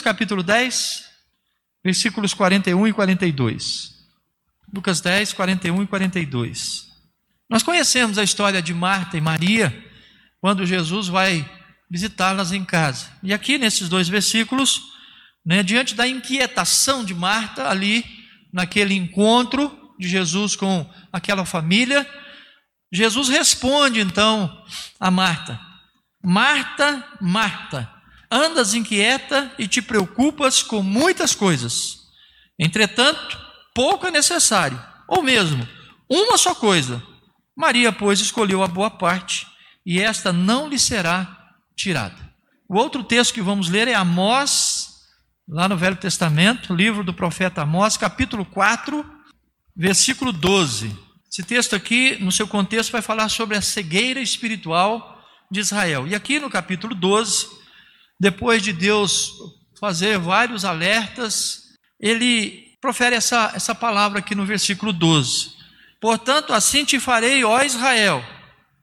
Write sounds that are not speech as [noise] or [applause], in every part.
Lucas capítulo 10, versículos 41 e 42. Lucas 10, 41 e 42. Nós conhecemos a história de Marta e Maria, quando Jesus vai visitá-las em casa. E aqui nesses dois versículos, né, diante da inquietação de Marta, ali, naquele encontro de Jesus com aquela família, Jesus responde então a Marta: Marta, Marta, andas inquieta e te preocupas com muitas coisas. Entretanto, pouco é necessário, ou mesmo uma só coisa. Maria, pois, escolheu a boa parte, e esta não lhe será tirada. O outro texto que vamos ler é Amós, lá no Velho Testamento, livro do profeta Amós, capítulo 4, versículo 12. Esse texto aqui, no seu contexto, vai falar sobre a cegueira espiritual de Israel. E aqui no capítulo 12, depois de Deus fazer vários alertas, ele profere essa, essa palavra aqui no versículo 12. Portanto, assim te farei, ó Israel,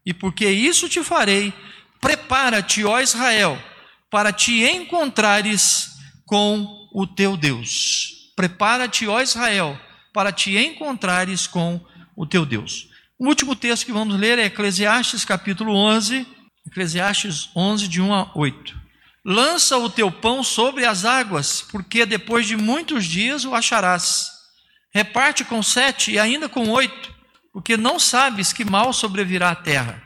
e porque isso te farei, prepara-te, ó Israel, para te encontrares com o teu Deus. Prepara-te, ó Israel, para te encontrares com o teu Deus. O último texto que vamos ler é Eclesiastes capítulo 11, Eclesiastes 11, de 1 a 8. Lança o teu pão sobre as águas, porque depois de muitos dias o acharás. Reparte com sete e ainda com oito, porque não sabes que mal sobrevirá à terra.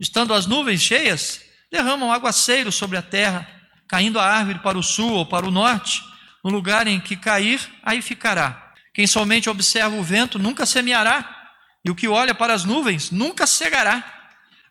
Estando as nuvens cheias, derramam aguaceiro sobre a terra, caindo a árvore para o sul ou para o norte, no lugar em que cair, aí ficará. Quem somente observa o vento nunca semeará, e o que olha para as nuvens nunca cegará.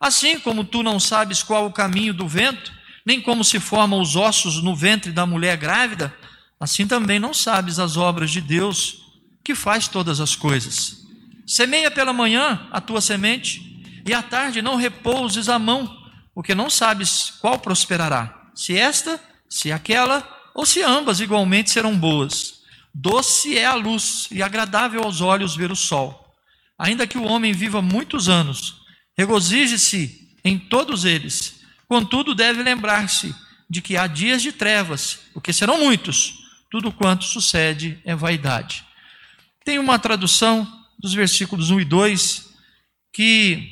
Assim como tu não sabes qual o caminho do vento, nem como se formam os ossos no ventre da mulher grávida, assim também não sabes as obras de Deus, que faz todas as coisas. Semeia pela manhã a tua semente, e à tarde não repouses a mão, porque não sabes qual prosperará, se esta, se aquela, ou se ambas igualmente serão boas. Doce é a luz e agradável aos olhos ver o sol. Ainda que o homem viva muitos anos, regozije-se em todos eles Contudo, deve lembrar-se de que há dias de trevas, porque serão muitos, tudo quanto sucede é vaidade. Tem uma tradução dos versículos 1 e 2 que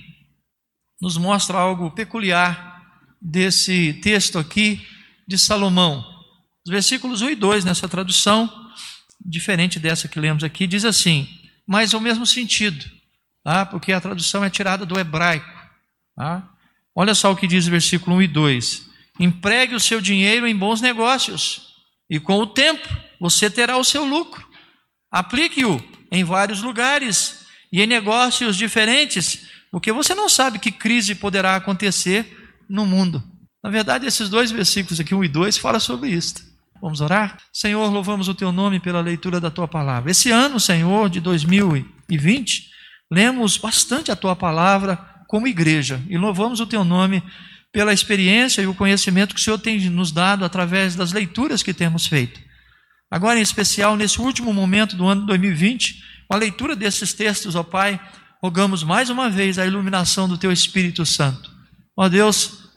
nos mostra algo peculiar desse texto aqui de Salomão. Os versículos 1 e 2 nessa tradução, diferente dessa que lemos aqui, diz assim, mas o mesmo sentido, tá? porque a tradução é tirada do hebraico. Tá? Olha só o que diz o versículo 1 e 2: Empregue o seu dinheiro em bons negócios, e com o tempo você terá o seu lucro. Aplique-o em vários lugares e em negócios diferentes, porque você não sabe que crise poderá acontecer no mundo. Na verdade, esses dois versículos aqui, 1 e 2, falam sobre isso. Vamos orar? Senhor, louvamos o teu nome pela leitura da tua palavra. Esse ano, Senhor, de 2020, lemos bastante a tua palavra como igreja. E louvamos o teu nome pela experiência e o conhecimento que o Senhor tem nos dado através das leituras que temos feito. Agora, em especial, nesse último momento do ano 2020, com a leitura desses textos, ó Pai, rogamos mais uma vez a iluminação do Teu Espírito Santo. Ó Deus,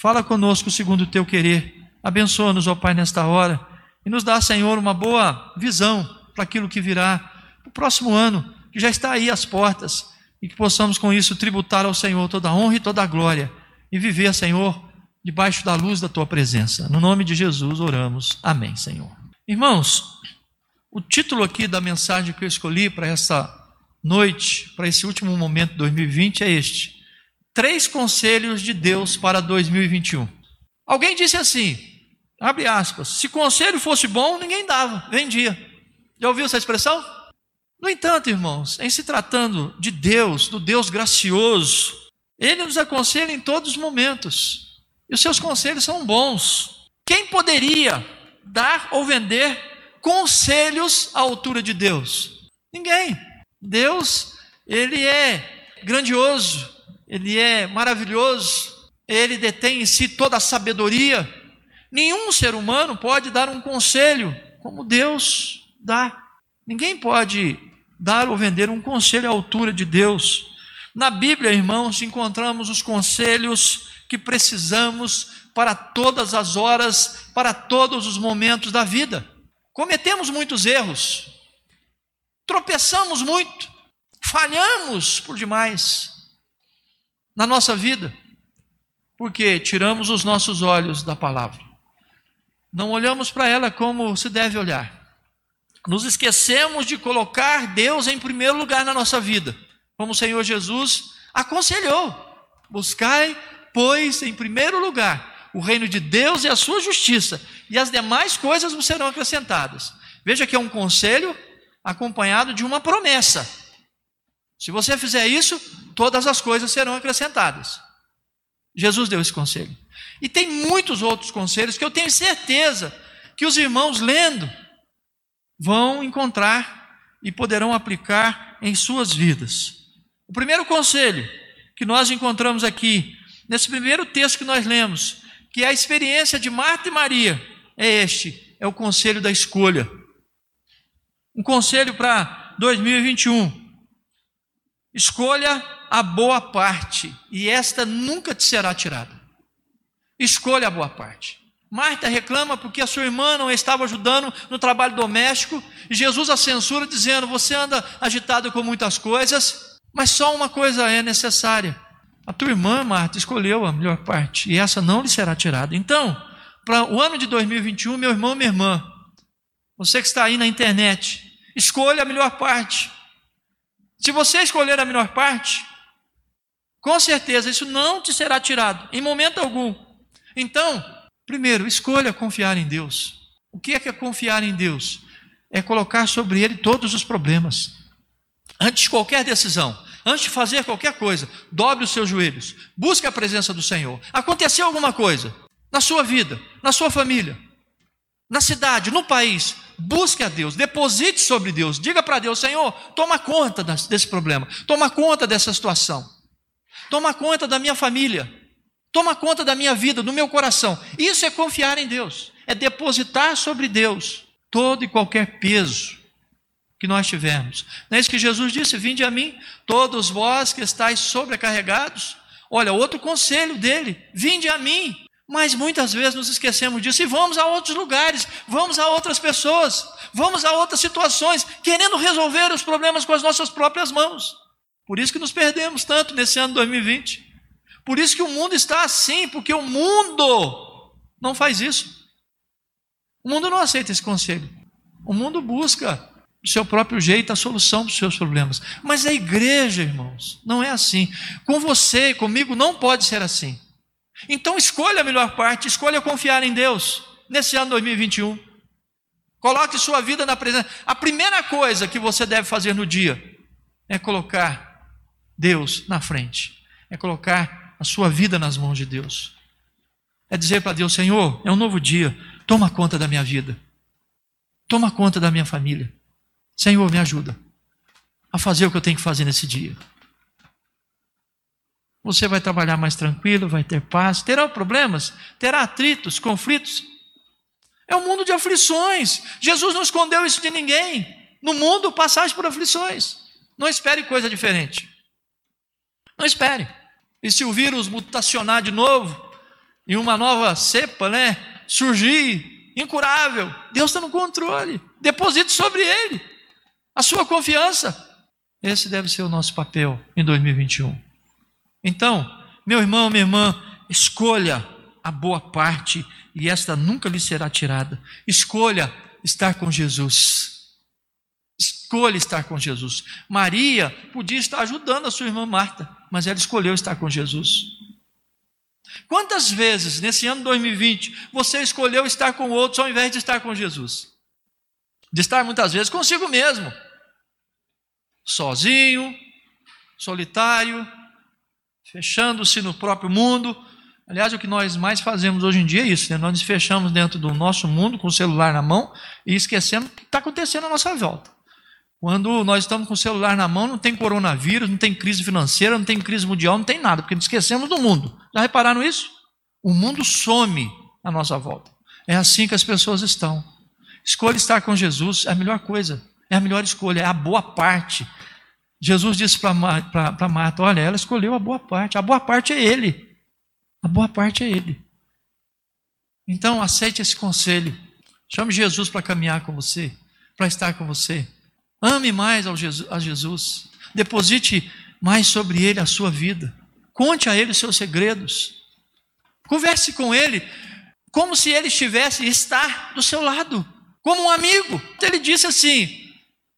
fala conosco segundo o Teu querer. Abençoa-nos, ó Pai, nesta hora. E nos dá, Senhor, uma boa visão para aquilo que virá no próximo ano, que já está aí às portas e que possamos com isso tributar ao Senhor toda a honra e toda a glória e viver, Senhor, debaixo da luz da tua presença. No nome de Jesus oramos. Amém, Senhor. Irmãos, o título aqui da mensagem que eu escolhi para essa noite, para esse último momento de 2020 é este: Três conselhos de Deus para 2021. Alguém disse assim, abre aspas, se conselho fosse bom, ninguém dava, vendia. Já ouviu essa expressão? No entanto, irmãos, em se tratando de Deus, do Deus gracioso, Ele nos aconselha em todos os momentos, e os seus conselhos são bons. Quem poderia dar ou vender conselhos à altura de Deus? Ninguém. Deus, Ele é grandioso, Ele é maravilhoso, Ele detém em si toda a sabedoria. Nenhum ser humano pode dar um conselho como Deus dá. Ninguém pode dar ou vender um conselho à altura de Deus. Na Bíblia, irmãos, encontramos os conselhos que precisamos para todas as horas, para todos os momentos da vida. Cometemos muitos erros, tropeçamos muito, falhamos por demais na nossa vida, porque tiramos os nossos olhos da palavra, não olhamos para ela como se deve olhar, nos esquecemos de colocar Deus em primeiro lugar na nossa vida, como o Senhor Jesus aconselhou: buscai, pois, em primeiro lugar o reino de Deus e a sua justiça, e as demais coisas vos serão acrescentadas. Veja que é um conselho acompanhado de uma promessa. Se você fizer isso, todas as coisas serão acrescentadas. Jesus deu esse conselho. E tem muitos outros conselhos que eu tenho certeza que os irmãos lendo vão encontrar e poderão aplicar em suas vidas. O primeiro conselho que nós encontramos aqui, nesse primeiro texto que nós lemos, que é a experiência de Marta e Maria, é este: é o conselho da escolha. Um conselho para 2021. Escolha a boa parte, e esta nunca te será tirada. Escolha a boa parte. Marta reclama porque a sua irmã não estava ajudando no trabalho doméstico, e Jesus a censura, dizendo: Você anda agitado com muitas coisas, mas só uma coisa é necessária. A tua irmã, Marta, escolheu a melhor parte, e essa não lhe será tirada. Então, para o ano de 2021, meu irmão, minha irmã, você que está aí na internet, escolha a melhor parte. Se você escolher a melhor parte, com certeza isso não te será tirado, em momento algum. Então, primeiro, escolha confiar em Deus. O que é que é confiar em Deus? É colocar sobre Ele todos os problemas. Antes de qualquer decisão, antes de fazer qualquer coisa, dobre os seus joelhos, busque a presença do Senhor. Aconteceu alguma coisa na sua vida, na sua família, na cidade, no país, busque a Deus, deposite sobre Deus, diga para Deus: Senhor, toma conta desse problema, toma conta dessa situação, toma conta da minha família, toma conta da minha vida, do meu coração. Isso é confiar em Deus, é depositar sobre Deus todo e qualquer peso que nós tivermos. Não é isso que Jesus disse: Vinde a mim, todos vós que estáis sobrecarregados. Olha, outro conselho dele: Vinde a mim. Mas muitas vezes nos esquecemos disso e vamos a outros lugares, vamos a outras pessoas, vamos a outras situações, querendo resolver os problemas com as nossas próprias mãos. Por isso que nos perdemos tanto nesse ano 2020. Por isso que o mundo está assim, porque o mundo não faz isso. O mundo não aceita esse conselho. O mundo busca do seu próprio jeito a solução dos seus problemas. Mas a igreja, irmãos, não é assim. Com você e comigo não pode ser assim. Então escolha a melhor parte, escolha confiar em Deus nesse ano 2021. Coloque sua vida na presença. A primeira coisa que você deve fazer no dia é colocar Deus na frente, é colocar a sua vida nas mãos de Deus. É dizer para Deus: Senhor, é um novo dia, toma conta da minha vida, toma conta da minha família. Senhor, me ajuda a fazer o que eu tenho que fazer nesse dia. Você vai trabalhar mais tranquilo, vai ter paz, terá problemas, terá atritos, conflitos. É um mundo de aflições. Jesus não escondeu isso de ninguém. No mundo, passagem por aflições. Não espere coisa diferente. Não espere. E se o vírus mutacionar de novo, e uma nova cepa, né, surgir, incurável, Deus está no controle. Deposite sobre ele a sua confiança. Esse deve ser o nosso papel em 2021. Então, meu irmão, minha irmã, escolha a boa parte e esta nunca lhe será tirada. Escolha estar com Jesus. Escolha estar com Jesus. Maria podia estar ajudando a sua irmã Marta, mas ela escolheu estar com Jesus. Quantas vezes nesse ano 2020 você escolheu estar com outros ao invés de estar com Jesus? De estar muitas vezes consigo mesmo, sozinho, solitário, fechando-se no próprio mundo. Aliás, o que nós mais fazemos hoje em dia é isso, né? nós nos fechamos dentro do nosso mundo com o celular na mão e esquecendo o que está acontecendo à nossa volta. Quando nós estamos com o celular na mão, não tem coronavírus, não tem crise financeira, não tem crise mundial, não tem nada, porque nos esquecemos do mundo. Já repararam isso? O mundo some à nossa volta. É assim que as pessoas estão. Escolha estar com Jesus é a melhor coisa, é a melhor escolha, é a boa parte. Jesus disse para Marta: Olha, ela escolheu a boa parte, a boa parte é Ele. A boa parte é Ele. Então, aceite esse conselho. Chame Jesus para caminhar com você, para estar com você. Ame mais a Jesus. Deposite mais sobre Ele a sua vida. Conte a Ele os seus segredos. Converse com Ele como se Ele estivesse estar do seu lado, como um amigo. Ele disse assim: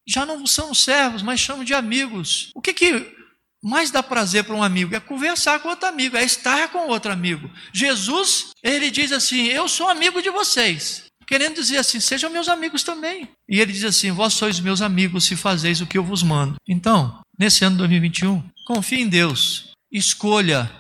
já não são servos, mas chamo de amigos. O que, que mais dá prazer para um amigo? É conversar com outro amigo, é estar com outro amigo. Jesus, ele diz assim: Eu sou amigo de vocês. Querendo dizer assim, sejam meus amigos também. E ele diz assim: Vós sois meus amigos se fazeis o que eu vos mando. Então, nesse ano 2021, confie em Deus. Escolha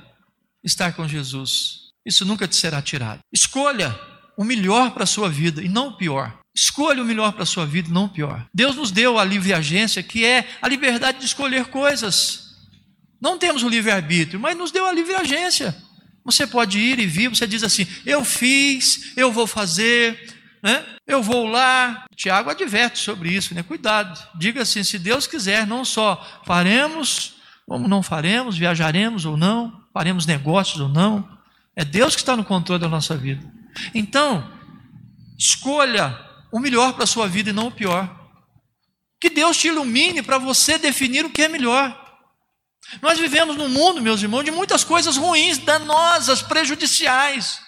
estar com Jesus. Isso nunca te será tirado. Escolha o melhor para a sua vida e não o pior. Escolha o melhor para a sua vida, não o pior. Deus nos deu a livre agência, que é a liberdade de escolher coisas. Não temos o livre-arbítrio, mas nos deu a livre agência. Você pode ir e vir, você diz assim: eu fiz, eu vou fazer, né? eu vou lá. Tiago adverte sobre isso, né? cuidado. Diga assim: se Deus quiser, não só faremos, como não faremos, viajaremos ou não, faremos negócios ou não. É Deus que está no controle da nossa vida. Então, escolha o melhor para a sua vida e não o pior. Que Deus te ilumine para você definir o que é melhor. Nós vivemos num mundo, meus irmãos, de muitas coisas ruins, danosas, prejudiciais.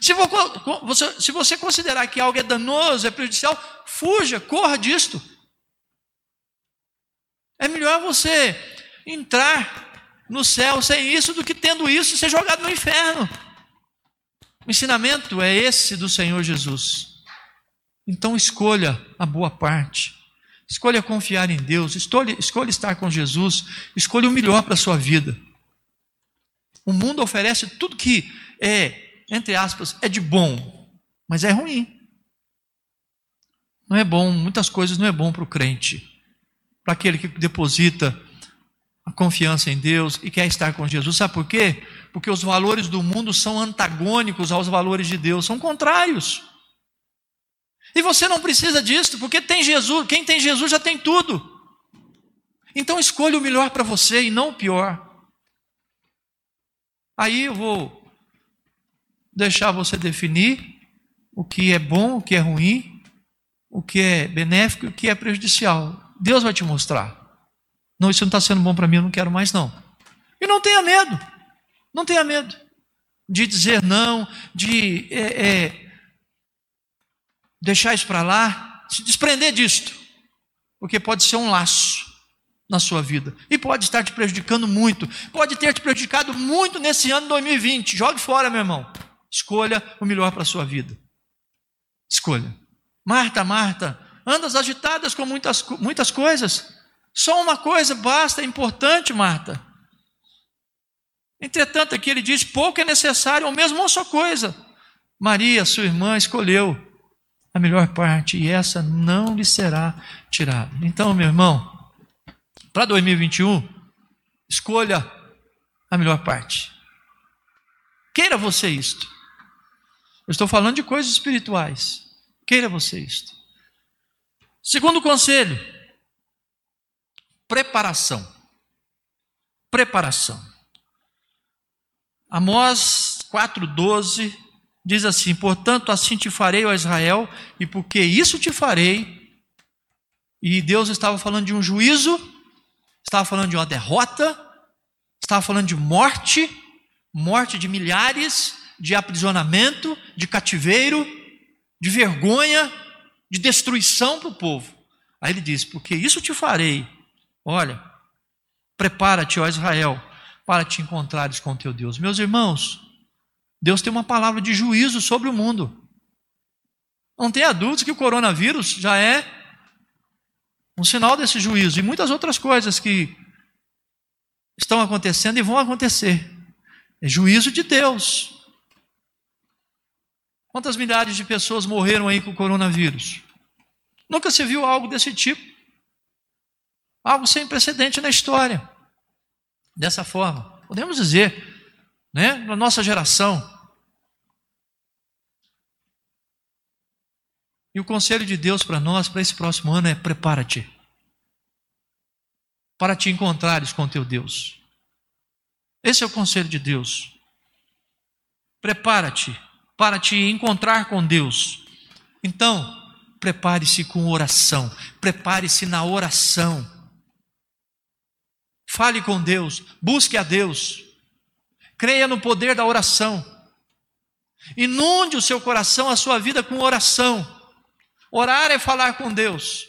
Se você, se você considerar que algo é danoso, é prejudicial, fuja, corra disto. É melhor você entrar no céu sem isso do que tendo isso e ser jogado no inferno. O ensinamento é esse do Senhor Jesus. Então escolha a boa parte. Escolha confiar em Deus, escolha, escolha estar com Jesus, escolha o melhor para a sua vida. O mundo oferece tudo que é, entre aspas, é de bom, mas é ruim. Não é bom, muitas coisas não é bom para o crente, para aquele que deposita a confiança em Deus e quer estar com Jesus. Sabe por quê? Porque os valores do mundo são antagônicos aos valores de Deus, são contrários. E você não precisa disso, porque tem Jesus, quem tem Jesus já tem tudo. Então escolha o melhor para você e não o pior. Aí eu vou deixar você definir o que é bom, o que é ruim, o que é benéfico e o que é prejudicial. Deus vai te mostrar. Não, isso não está sendo bom para mim, eu não quero mais não. E não tenha medo, não tenha medo de dizer não, de é, é, deixar isso para lá, se desprender disto, porque pode ser um laço na sua vida e pode estar te prejudicando muito, pode ter te prejudicado muito nesse ano 2020. Jogue fora, meu irmão. Escolha o melhor para a sua vida. Escolha. Marta, Marta, andas agitadas com muitas, muitas coisas. Só uma coisa basta, é importante, Marta. Entretanto, aqui ele diz: pouco é necessário, ou mesmo uma só coisa. Maria, sua irmã, escolheu a melhor parte e essa não lhe será tirada. Então, meu irmão, para 2021, escolha a melhor parte. Queira você isto. Eu estou falando de coisas espirituais. Queira você isto. Segundo conselho, preparação. Preparação. Amós 4,12 diz assim: Portanto, assim te farei, ó Israel, e porque isso te farei. E Deus estava falando de um juízo, estava falando de uma derrota, estava falando de morte, morte de milhares, de aprisionamento, de cativeiro, de vergonha, de destruição para o povo. Aí ele diz: Porque isso te farei, Olha, prepara-te, ó Israel, para te encontrares com teu Deus. Meus irmãos, Deus tem uma palavra de juízo sobre o mundo. Não tenha dúvidas que o coronavírus já é um sinal desse juízo e muitas outras coisas que estão acontecendo e vão acontecer. É juízo de Deus. Quantas milhares de pessoas morreram aí com o coronavírus? Nunca se viu algo desse tipo. Algo sem precedente na história. Dessa forma, podemos dizer, né, na nossa geração. E o conselho de Deus para nós, para esse próximo ano, é: prepara-te para te encontrares com teu Deus. Esse é o conselho de Deus. Prepara-te para te encontrar com Deus. Então, prepare-se com oração, prepare-se na oração. Fale com Deus, busque a Deus, creia no poder da oração. Inunde o seu coração, a sua vida com oração. Orar é falar com Deus,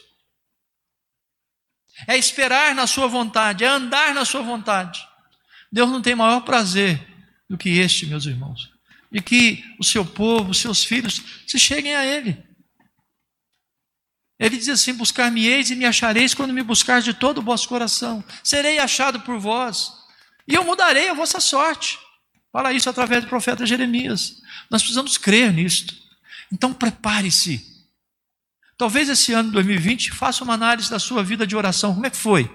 é esperar na Sua vontade, é andar na Sua vontade. Deus não tem maior prazer do que este, meus irmãos, de que o seu povo, os seus filhos, se cheguem a Ele. Ele diz assim: Buscar-me-eis e me achareis quando me buscar de todo o vosso coração. Serei achado por vós, e eu mudarei a vossa sorte. Fala isso através do profeta Jeremias. Nós precisamos crer nisto. Então prepare-se. Talvez esse ano de 2020 faça uma análise da sua vida de oração. Como é que foi?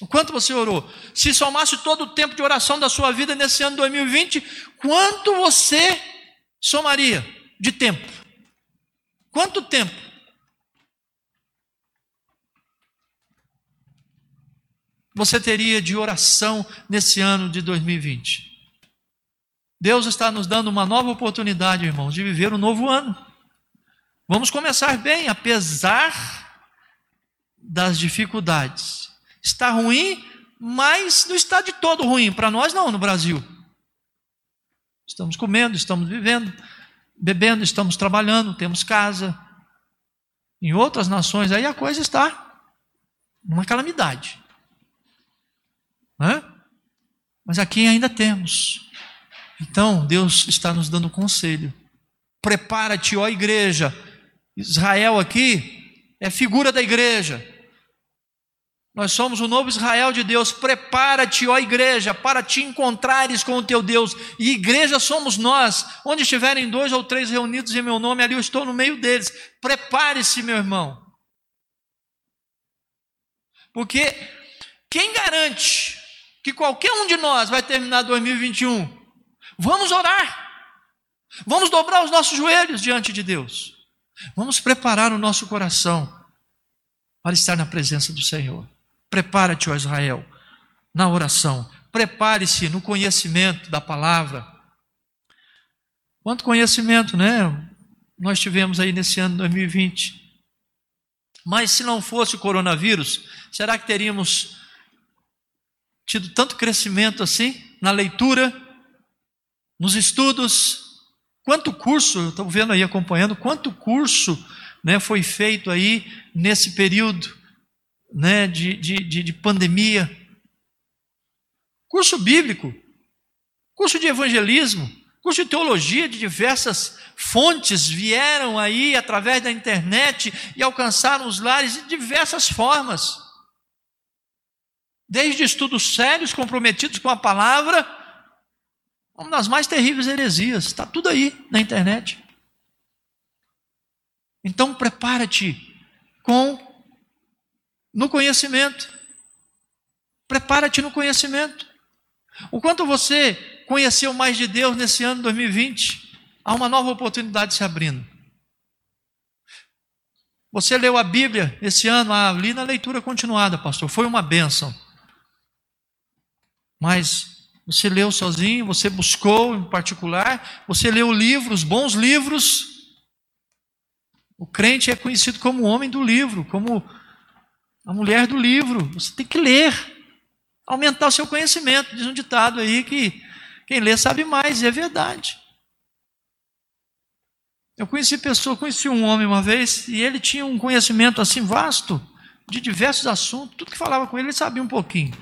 O quanto você orou? Se somasse todo o tempo de oração da sua vida nesse ano de 2020, quanto você somaria de tempo? Quanto tempo? Você teria de oração nesse ano de 2020? Deus está nos dando uma nova oportunidade, irmãos, de viver um novo ano. Vamos começar bem, apesar das dificuldades. Está ruim, mas não está de todo ruim. Para nós, não, no Brasil. Estamos comendo, estamos vivendo, bebendo, estamos trabalhando, temos casa. Em outras nações, aí a coisa está uma calamidade. Mas aqui ainda temos. Então, Deus está nos dando conselho. Prepara-te, ó igreja. Israel aqui é figura da igreja. Nós somos o novo Israel de Deus. Prepara-te, ó igreja, para te encontrares com o teu Deus. E igreja somos nós. Onde estiverem dois ou três reunidos em meu nome, ali eu estou no meio deles. Prepare-se, meu irmão. Porque quem garante que qualquer um de nós vai terminar 2021 Vamos orar. Vamos dobrar os nossos joelhos diante de Deus. Vamos preparar o nosso coração para estar na presença do Senhor. Prepara-te, ó Israel, na oração. Prepare-se no conhecimento da palavra. Quanto conhecimento, né? Nós tivemos aí nesse ano 2020. Mas se não fosse o coronavírus, será que teríamos tido tanto crescimento assim na leitura, nos estudos. Quanto curso, eu estou vendo aí, acompanhando, quanto curso né, foi feito aí nesse período né, de, de, de pandemia. Curso bíblico, curso de evangelismo, curso de teologia de diversas fontes vieram aí através da internet e alcançaram os lares de diversas formas. Desde estudos sérios comprometidos com a palavra, uma das mais terríveis heresias. Está tudo aí na internet. Então prepara-te com no conhecimento. Prepara-te no conhecimento. O quanto você conheceu mais de Deus nesse ano 2020, há uma nova oportunidade se abrindo. Você leu a Bíblia esse ano, ah, li na leitura continuada, pastor, foi uma bênção. Mas você leu sozinho, você buscou em particular, você leu livros, bons livros. O crente é conhecido como o homem do livro, como a mulher do livro. Você tem que ler, aumentar o seu conhecimento. Diz um ditado aí que quem lê sabe mais, e é verdade. Eu conheci pessoa, conheci um homem uma vez, e ele tinha um conhecimento assim vasto de diversos assuntos, tudo que falava com ele, ele sabia um pouquinho.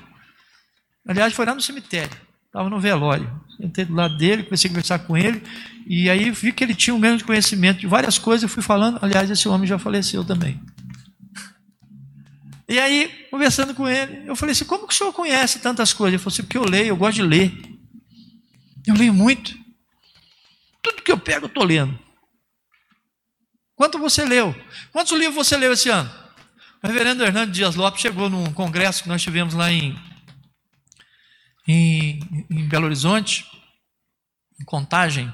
Aliás, foi lá no cemitério. Estava no velório. Sentei do lado dele, comecei a conversar com ele, e aí vi que ele tinha um grande conhecimento de várias coisas, eu fui falando, aliás, esse homem já faleceu também. E aí, conversando com ele, eu falei assim, como que o senhor conhece tantas coisas? Ele falou assim, porque eu leio, eu gosto de ler. Eu leio muito. Tudo que eu pego, eu estou lendo. Quanto você leu? Quantos livros você leu esse ano? O reverendo Hernando Dias Lopes chegou num congresso que nós tivemos lá em em, em Belo Horizonte, em Contagem.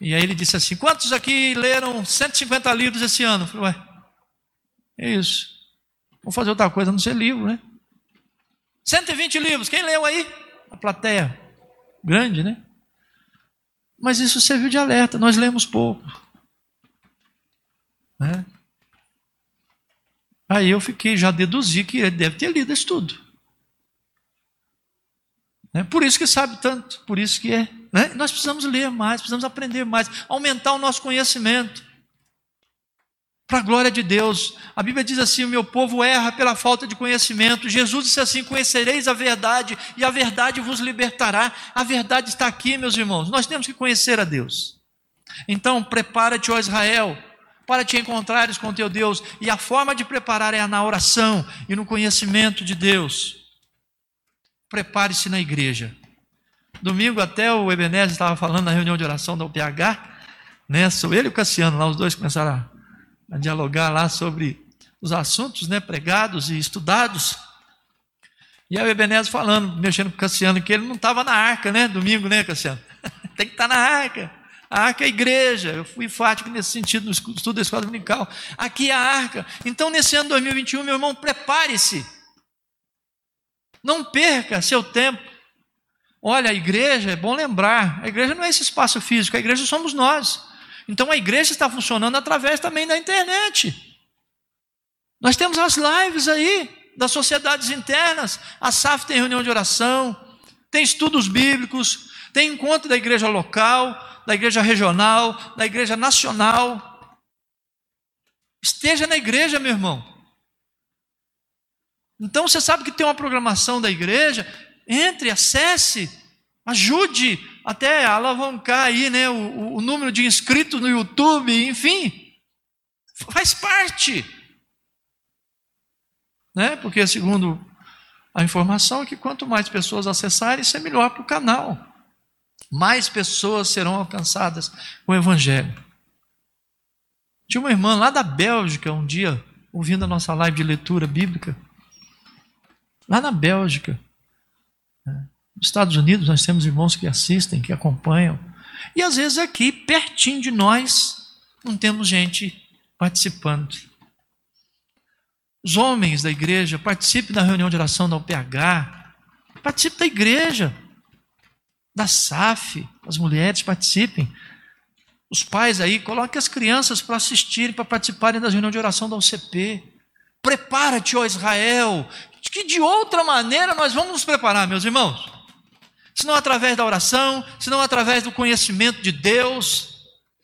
E aí ele disse assim: Quantos aqui leram 150 livros esse ano? Eu falei, ué, é isso. Vou fazer outra coisa, não ser livro, né? 120 livros, quem leu aí? a plateia grande, né? Mas isso serviu de alerta, nós lemos pouco. Né? Aí eu fiquei, já deduzi que ele deve ter lido isso tudo. Né? Por isso que sabe tanto, por isso que é. Né? Nós precisamos ler mais, precisamos aprender mais, aumentar o nosso conhecimento. Para a glória de Deus. A Bíblia diz assim: o meu povo erra pela falta de conhecimento. Jesus disse assim: conhecereis a verdade, e a verdade vos libertará. A verdade está aqui, meus irmãos. Nós temos que conhecer a Deus. Então, prepara-te, ó Israel, para te encontrares com teu Deus. E a forma de preparar é na oração e no conhecimento de Deus. Prepare-se na igreja. Domingo até o Ebenezer estava falando na reunião de oração da UPH, né? Sou ele e o Cassiano, lá os dois começaram a a dialogar lá sobre os assuntos né, pregados e estudados. E aí o Ebenezer falando, mexendo com o Cassiano, que ele não estava na arca, né? Domingo, né, Cassiano? [laughs] Tem que estar tá na arca. A arca é a igreja. Eu fui enfático nesse sentido no estudo da escola dominical. Aqui é a arca. Então, nesse ano 2021, meu irmão, prepare-se. Não perca seu tempo. Olha, a igreja, é bom lembrar, a igreja não é esse espaço físico, a igreja somos nós. Então a igreja está funcionando através também da internet. Nós temos as lives aí das sociedades internas. A SAF tem reunião de oração, tem estudos bíblicos, tem encontro da igreja local, da igreja regional, da igreja nacional. Esteja na igreja, meu irmão. Então você sabe que tem uma programação da igreja, entre, acesse, ajude até alavancar aí, né, o, o número de inscritos no YouTube, enfim, faz parte. Né? Porque segundo a informação é que quanto mais pessoas acessarem, isso é melhor para o canal. Mais pessoas serão alcançadas com o Evangelho. Tinha uma irmã lá da Bélgica um dia, ouvindo a nossa live de leitura bíblica. Lá na Bélgica. Nos Estados Unidos, nós temos irmãos que assistem, que acompanham. E às vezes aqui, pertinho de nós, não temos gente participando. Os homens da igreja, participem da reunião de oração da UPH, participe da igreja, da SAF, as mulheres participem. Os pais aí, coloquem as crianças para assistirem, para participarem das reuniões de oração da UCP. Prepara-te, ó Israel, que de outra maneira nós vamos nos preparar, meus irmãos se não através da oração, se não através do conhecimento de Deus,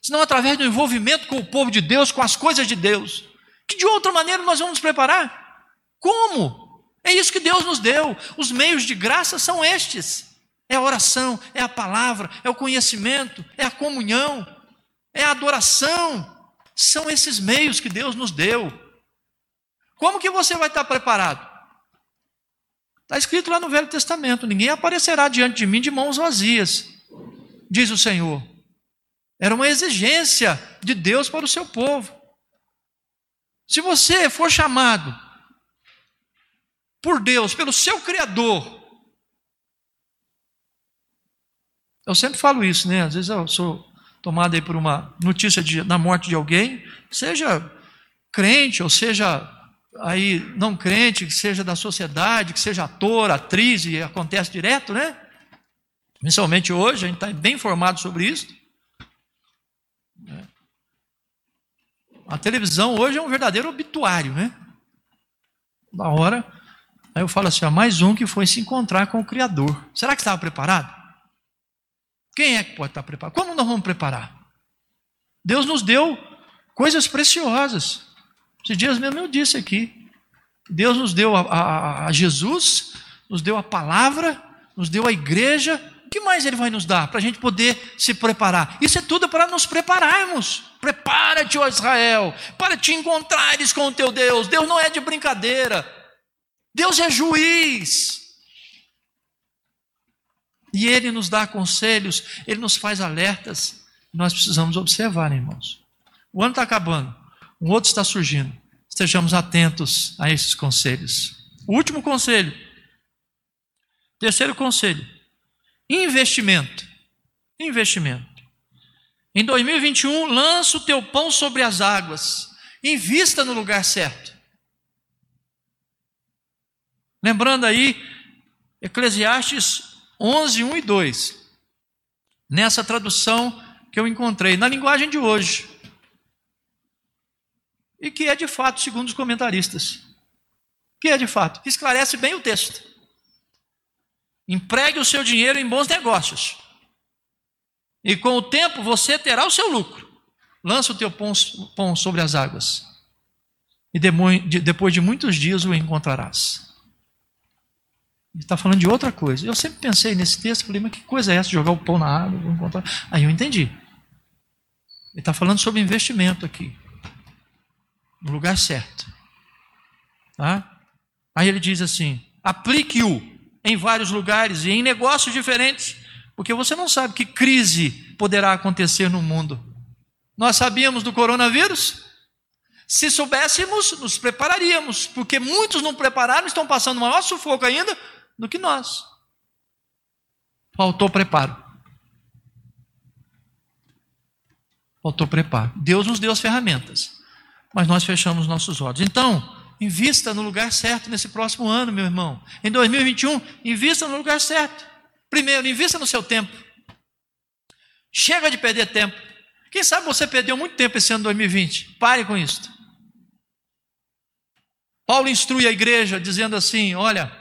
se não através do envolvimento com o povo de Deus, com as coisas de Deus. Que de outra maneira nós vamos nos preparar? Como? É isso que Deus nos deu. Os meios de graça são estes: é a oração, é a palavra, é o conhecimento, é a comunhão, é a adoração. São esses meios que Deus nos deu. Como que você vai estar preparado? Está escrito lá no Velho Testamento: ninguém aparecerá diante de mim de mãos vazias, diz o Senhor. Era uma exigência de Deus para o seu povo. Se você for chamado por Deus, pelo seu Criador, eu sempre falo isso, né? Às vezes eu sou tomado aí por uma notícia de, da morte de alguém, seja crente ou seja aí não crente, que seja da sociedade, que seja ator, atriz, e acontece direto, né? Principalmente hoje, a gente está bem informado sobre isso. A televisão hoje é um verdadeiro obituário, né? Da hora, aí eu falo assim: ó, mais um que foi se encontrar com o Criador. Será que estava preparado? Quem é que pode estar preparado? Como nós vamos preparar? Deus nos deu coisas preciosas. Esses dias mesmo eu disse aqui. Deus nos deu a, a, a Jesus, nos deu a palavra, nos deu a igreja. O que mais Ele vai nos dar para a gente poder se preparar? Isso é tudo para nos prepararmos. Prepara-te, ó Israel, para te encontrares com o teu Deus. Deus não é de brincadeira. Deus é juiz. E Ele nos dá conselhos, Ele nos faz alertas. Nós precisamos observar, irmãos. O ano está acabando um outro está surgindo. Estejamos atentos a esses conselhos. O último conselho. Terceiro conselho: investimento. Investimento. Em 2021, lança o teu pão sobre as águas. Invista no lugar certo. Lembrando aí, Eclesiastes 11, 1 e 2. Nessa tradução que eu encontrei, na linguagem de hoje. E que é de fato, segundo os comentaristas. Que é de fato, que esclarece bem o texto. Empregue o seu dinheiro em bons negócios. E com o tempo você terá o seu lucro. Lança o teu pão sobre as águas. E depois de muitos dias o encontrarás. Ele está falando de outra coisa. Eu sempre pensei nesse texto, falei, mas que coisa é essa? Jogar o pão na água, vou encontrar. Aí eu entendi. Ele está falando sobre investimento aqui. No lugar certo. Tá? Aí ele diz assim: aplique-o em vários lugares e em negócios diferentes, porque você não sabe que crise poderá acontecer no mundo. Nós sabíamos do coronavírus? Se soubéssemos, nos prepararíamos, porque muitos não prepararam, estão passando maior sufoco ainda do que nós. Faltou preparo. Faltou preparo. Deus nos deu as ferramentas, mas nós fechamos nossos olhos. Então, invista no lugar certo nesse próximo ano, meu irmão. Em 2021, invista no lugar certo. Primeiro, invista no seu tempo. Chega de perder tempo. Quem sabe você perdeu muito tempo esse ano 2020? Pare com isso. Paulo instrui a igreja dizendo assim: olha,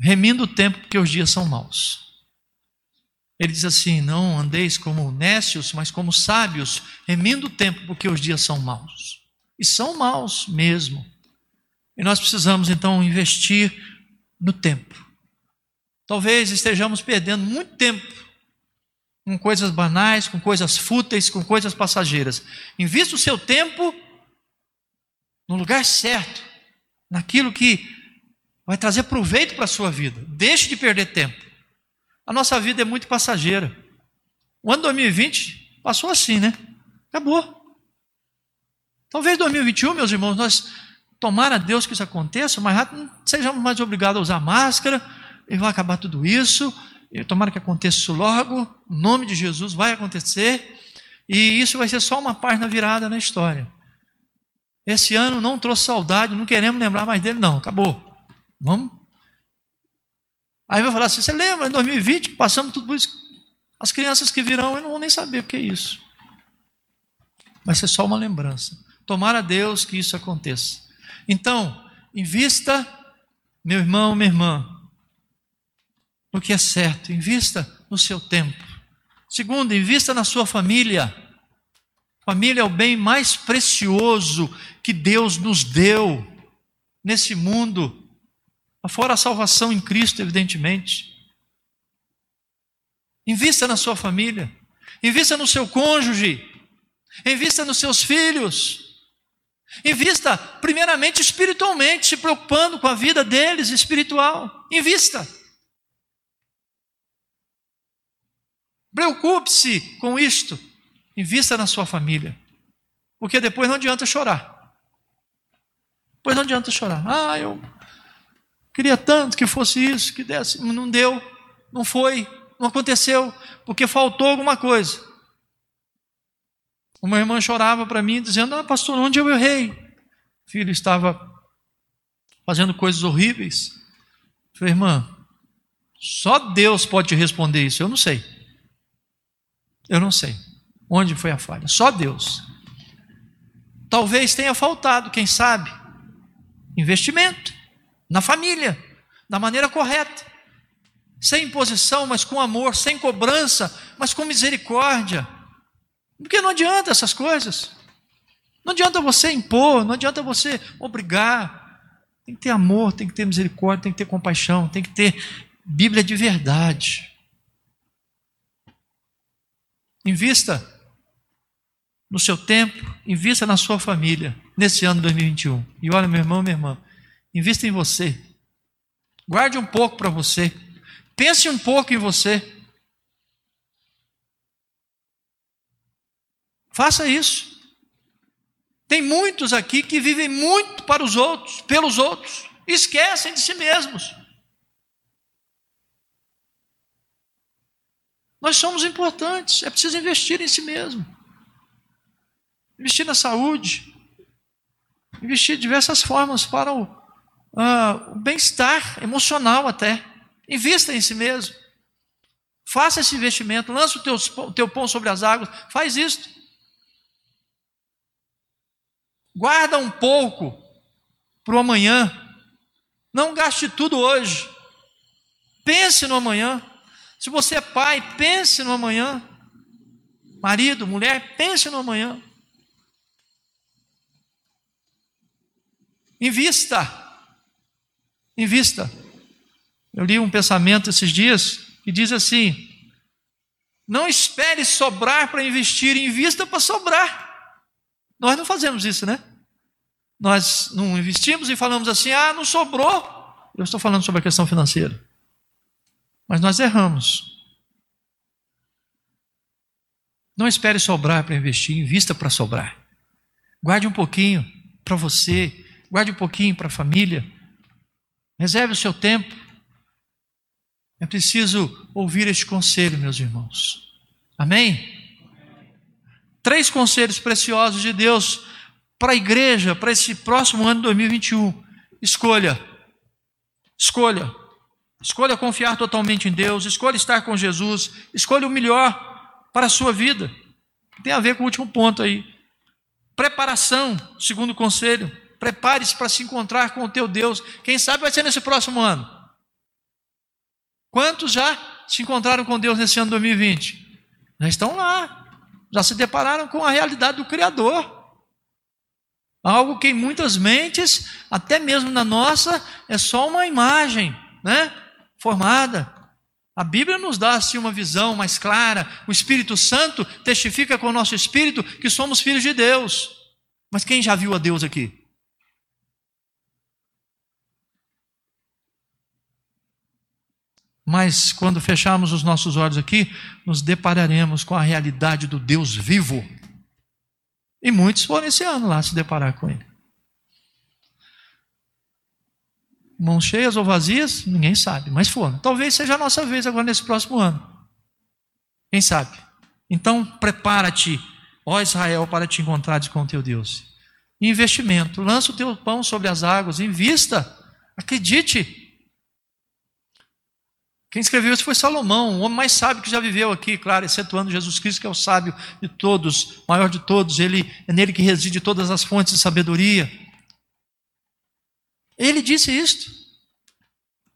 remindo o tempo, porque os dias são maus. Ele diz assim: Não andeis como nécios, mas como sábios, remindo o tempo, porque os dias são maus. E são maus mesmo. E nós precisamos então investir no tempo. Talvez estejamos perdendo muito tempo com coisas banais, com coisas fúteis, com coisas passageiras. Invista o seu tempo no lugar certo, naquilo que vai trazer proveito para a sua vida. Deixe de perder tempo. A nossa vida é muito passageira. O ano 2020 passou assim, né? Acabou. Talvez 2021, meus irmãos, nós tomara a Deus que isso aconteça, mas rápido sejamos mais obrigados a usar máscara, e vai acabar tudo isso, e tomara que aconteça isso logo, em nome de Jesus vai acontecer, e isso vai ser só uma página virada na história. Esse ano não trouxe saudade, não queremos lembrar mais dele, não, acabou. Vamos? Aí vai falar assim: você lembra, em 2020, passamos tudo isso. As crianças que virão, eu não vou nem saber o que é isso. Vai ser só uma lembrança. Tomara a Deus que isso aconteça. Então, invista, meu irmão, minha irmã, no que é certo, invista no seu tempo. Segundo, invista na sua família. Família é o bem mais precioso que Deus nos deu nesse mundo. Fora a salvação em Cristo, evidentemente. Invista na sua família. Invista no seu cônjuge. Invista nos seus filhos. Invista, primeiramente, espiritualmente, se preocupando com a vida deles espiritual. Invista. Preocupe-se com isto. Invista na sua família. Porque depois não adianta chorar. Depois não adianta chorar. Ah, eu Queria tanto que fosse isso, que desse, não deu, não foi, não aconteceu, porque faltou alguma coisa. Uma irmã chorava para mim, dizendo: Ah, pastor, onde eu errei? O filho estava fazendo coisas horríveis. Eu falei, irmã, só Deus pode te responder isso, eu não sei. Eu não sei. Onde foi a falha? Só Deus. Talvez tenha faltado, quem sabe, investimento na família, da maneira correta, sem imposição, mas com amor, sem cobrança, mas com misericórdia. Porque não adianta essas coisas. Não adianta você impor, não adianta você obrigar. Tem que ter amor, tem que ter misericórdia, tem que ter compaixão, tem que ter Bíblia de verdade. Invista no seu tempo, invista na sua família nesse ano 2021. E olha, meu irmão, minha irmã, Invista em você. Guarde um pouco para você. Pense um pouco em você. Faça isso. Tem muitos aqui que vivem muito para os outros, pelos outros, esquecem de si mesmos. Nós somos importantes, é preciso investir em si mesmo. Investir na saúde, investir de diversas formas para o uh, bem-estar emocional até. Invista em si mesmo. Faça esse investimento, lança o teu, o teu pão sobre as águas, faz isso. Guarda um pouco para o amanhã. Não gaste tudo hoje. Pense no amanhã. Se você é pai, pense no amanhã. Marido, mulher, pense no amanhã. Invista. Invista. Eu li um pensamento esses dias que diz assim: não espere sobrar para investir, invista para sobrar. Nós não fazemos isso, né? Nós não investimos e falamos assim: ah, não sobrou. Eu estou falando sobre a questão financeira. Mas nós erramos. Não espere sobrar para investir, invista para sobrar. Guarde um pouquinho para você, guarde um pouquinho para a família. Reserve o seu tempo. É preciso ouvir este conselho, meus irmãos. Amém? Três conselhos preciosos de Deus para a igreja, para esse próximo ano de 2021. Escolha. Escolha. Escolha confiar totalmente em Deus, escolha estar com Jesus, escolha o melhor para a sua vida. Tem a ver com o último ponto aí. Preparação, segundo conselho. Prepare-se para se encontrar com o teu Deus. Quem sabe vai ser nesse próximo ano. Quantos já se encontraram com Deus nesse ano 2020? Já estão lá. Já se depararam com a realidade do Criador. Algo que em muitas mentes, até mesmo na nossa, é só uma imagem, né? formada. A Bíblia nos dá assim uma visão mais clara. O Espírito Santo testifica com o nosso espírito que somos filhos de Deus. Mas quem já viu a Deus aqui? Mas quando fecharmos os nossos olhos aqui, nos depararemos com a realidade do Deus vivo. E muitos foram esse ano lá se deparar com ele. mãos cheias ou vazias, ninguém sabe, mas foram. Talvez seja a nossa vez agora nesse próximo ano. Quem sabe? Então, prepara-te, ó Israel, para te encontrares com o teu Deus. Investimento, lança o teu pão sobre as águas, invista, acredite. Quem escreveu isso foi Salomão, o homem mais sábio que já viveu aqui, claro, excetuando Jesus Cristo, que é o sábio de todos, maior de todos, ele é nele que reside todas as fontes de sabedoria. Ele disse isto.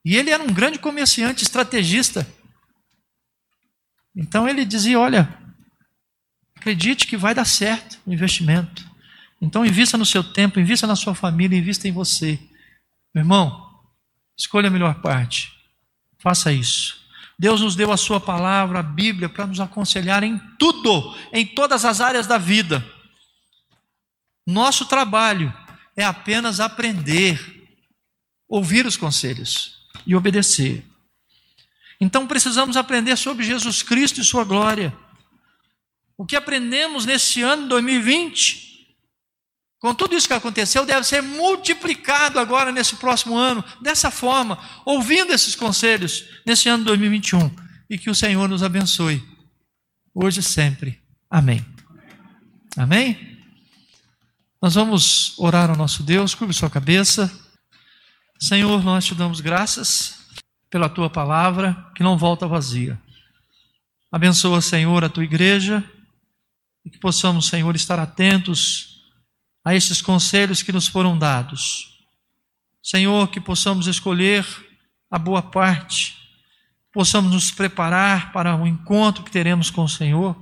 E ele era um grande comerciante, estrategista. Então ele dizia: Olha, acredite que vai dar certo o investimento. Então invista no seu tempo, invista na sua família, invista em você. Meu irmão, escolha a melhor parte. Faça isso. Deus nos deu a sua palavra, a Bíblia, para nos aconselhar em tudo, em todas as áreas da vida. Nosso trabalho é apenas aprender ouvir os conselhos e obedecer. Então precisamos aprender sobre Jesus Cristo e Sua glória. O que aprendemos nesse ano 2020, com tudo isso que aconteceu, deve ser multiplicado agora nesse próximo ano, dessa forma, ouvindo esses conselhos nesse ano 2021. E que o Senhor nos abençoe, hoje e sempre. Amém. Amém? Nós vamos orar ao nosso Deus, curve sua cabeça. Senhor, nós te damos graças pela tua palavra que não volta vazia. Abençoa, Senhor, a tua igreja e que possamos, Senhor, estar atentos a estes conselhos que nos foram dados. Senhor, que possamos escolher a boa parte, possamos nos preparar para o encontro que teremos com o Senhor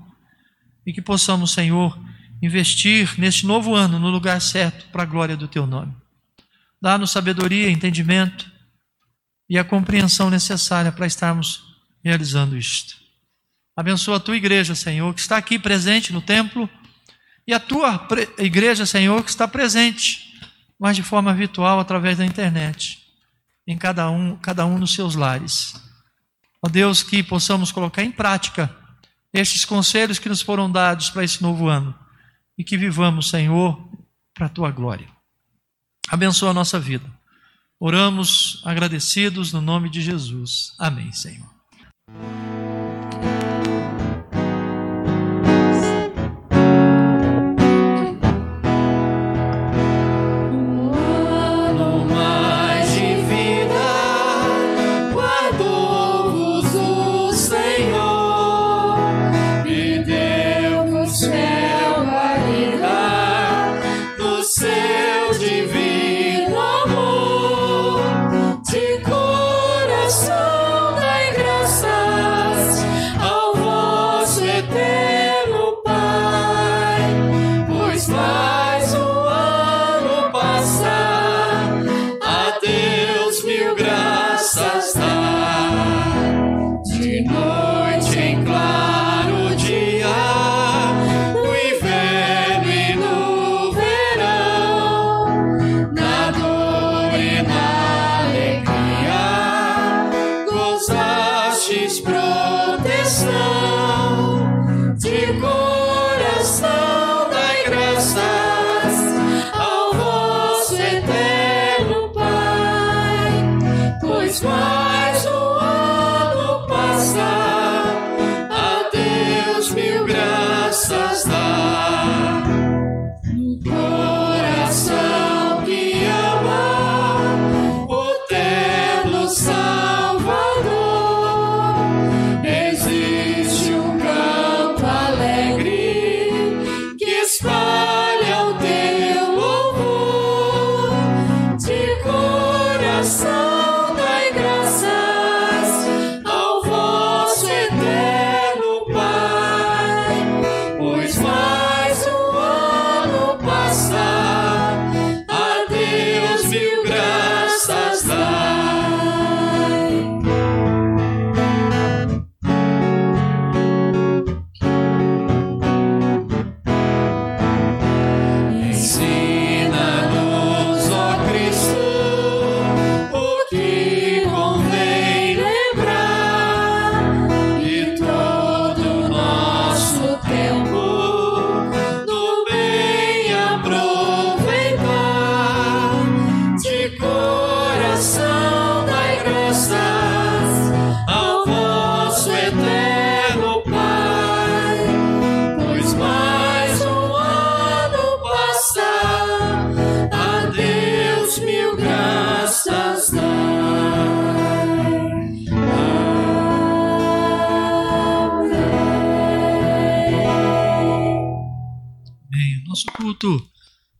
e que possamos, Senhor, investir neste novo ano no lugar certo para a glória do teu nome. Dá-nos sabedoria, entendimento e a compreensão necessária para estarmos realizando isto. Abençoa a tua igreja, Senhor, que está aqui presente no templo, e a tua igreja, Senhor, que está presente, mas de forma virtual através da internet, em cada um, cada um nos seus lares. Ó Deus, que possamos colocar em prática estes conselhos que nos foram dados para esse novo ano e que vivamos, Senhor, para a tua glória abençoa a nossa vida. Oramos agradecidos no nome de Jesus. Amém, Senhor.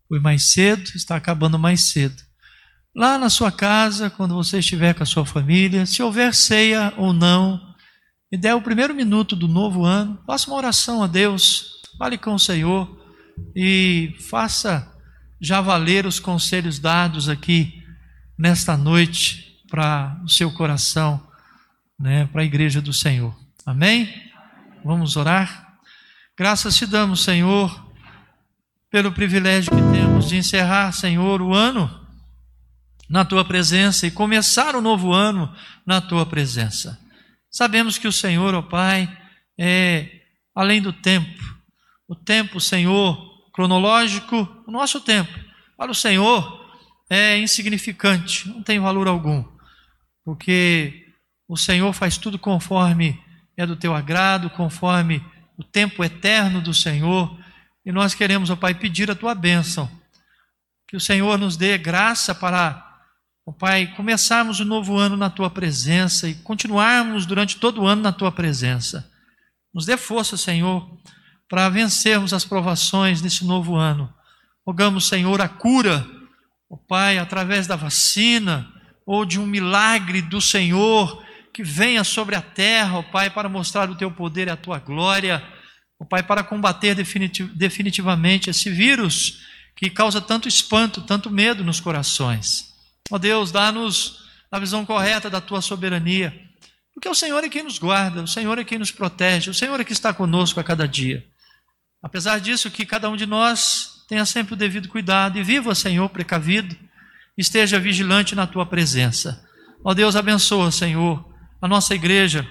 Foi mais cedo, está acabando mais cedo. Lá na sua casa, quando você estiver com a sua família, se houver ceia ou não, e der o primeiro minuto do novo ano, faça uma oração a Deus, fale com o Senhor e faça já valer os conselhos dados aqui nesta noite para o seu coração, né, para a igreja do Senhor. Amém? Vamos orar? Graças te damos, Senhor, pelo privilégio que temos de encerrar, Senhor, o ano na tua presença e começar o novo ano na tua presença. Sabemos que o Senhor, ó Pai, é além do tempo. O tempo, Senhor, cronológico, o nosso tempo, para o Senhor é insignificante, não tem valor algum, porque o Senhor faz tudo conforme é do teu agrado, conforme o tempo eterno do Senhor e nós queremos, ó Pai, pedir a tua bênção. Que o Senhor nos dê graça para, ó Pai, começarmos o novo ano na tua presença e continuarmos durante todo o ano na tua presença. Nos dê força, Senhor, para vencermos as provações nesse novo ano. Rogamos, Senhor, a cura, ó Pai, através da vacina ou de um milagre do Senhor que venha sobre a terra, ó Pai, para mostrar o teu poder e a tua glória oh, Pai, para combater definitivamente esse vírus que causa tanto espanto, tanto medo nos corações. Ó Deus, dá-nos a visão correta da tua soberania, porque o Senhor é quem nos guarda, o Senhor é quem nos protege, o Senhor é que está conosco a cada dia. Apesar disso, que cada um de nós tenha sempre o devido cuidado e viva, Senhor, precavido, esteja vigilante na tua presença. Ó Deus, abençoa, Senhor, a nossa igreja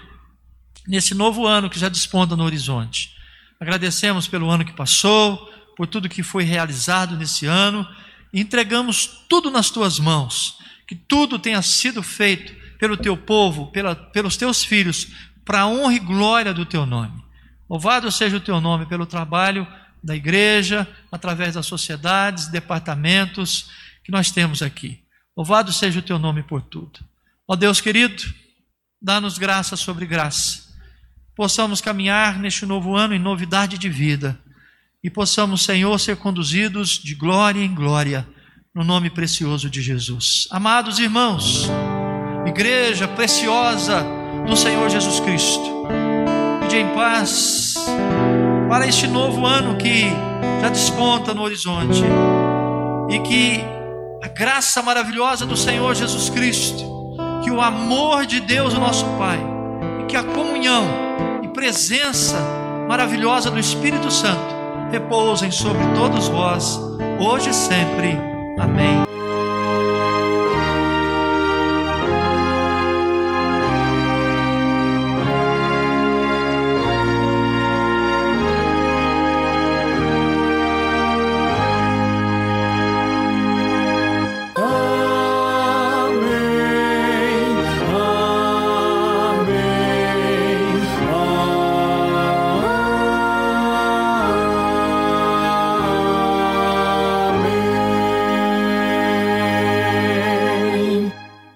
nesse novo ano que já desponta no horizonte. Agradecemos pelo ano que passou, por tudo que foi realizado nesse ano, e entregamos tudo nas tuas mãos, que tudo tenha sido feito pelo teu povo, pela, pelos teus filhos, para a honra e glória do teu nome. Louvado seja o teu nome pelo trabalho da igreja, através das sociedades, departamentos que nós temos aqui. Louvado seja o teu nome por tudo. Ó Deus querido, dá-nos graça sobre graça possamos caminhar neste novo ano em novidade de vida e possamos, Senhor, ser conduzidos de glória em glória, no nome precioso de Jesus. Amados irmãos, igreja preciosa do Senhor Jesus Cristo, pede em paz para este novo ano que já desponta no horizonte e que a graça maravilhosa do Senhor Jesus Cristo, que o amor de Deus, o nosso Pai, e que a comunhão presença maravilhosa do Espírito Santo repousem sobre todos vós, hoje e sempre. Amém.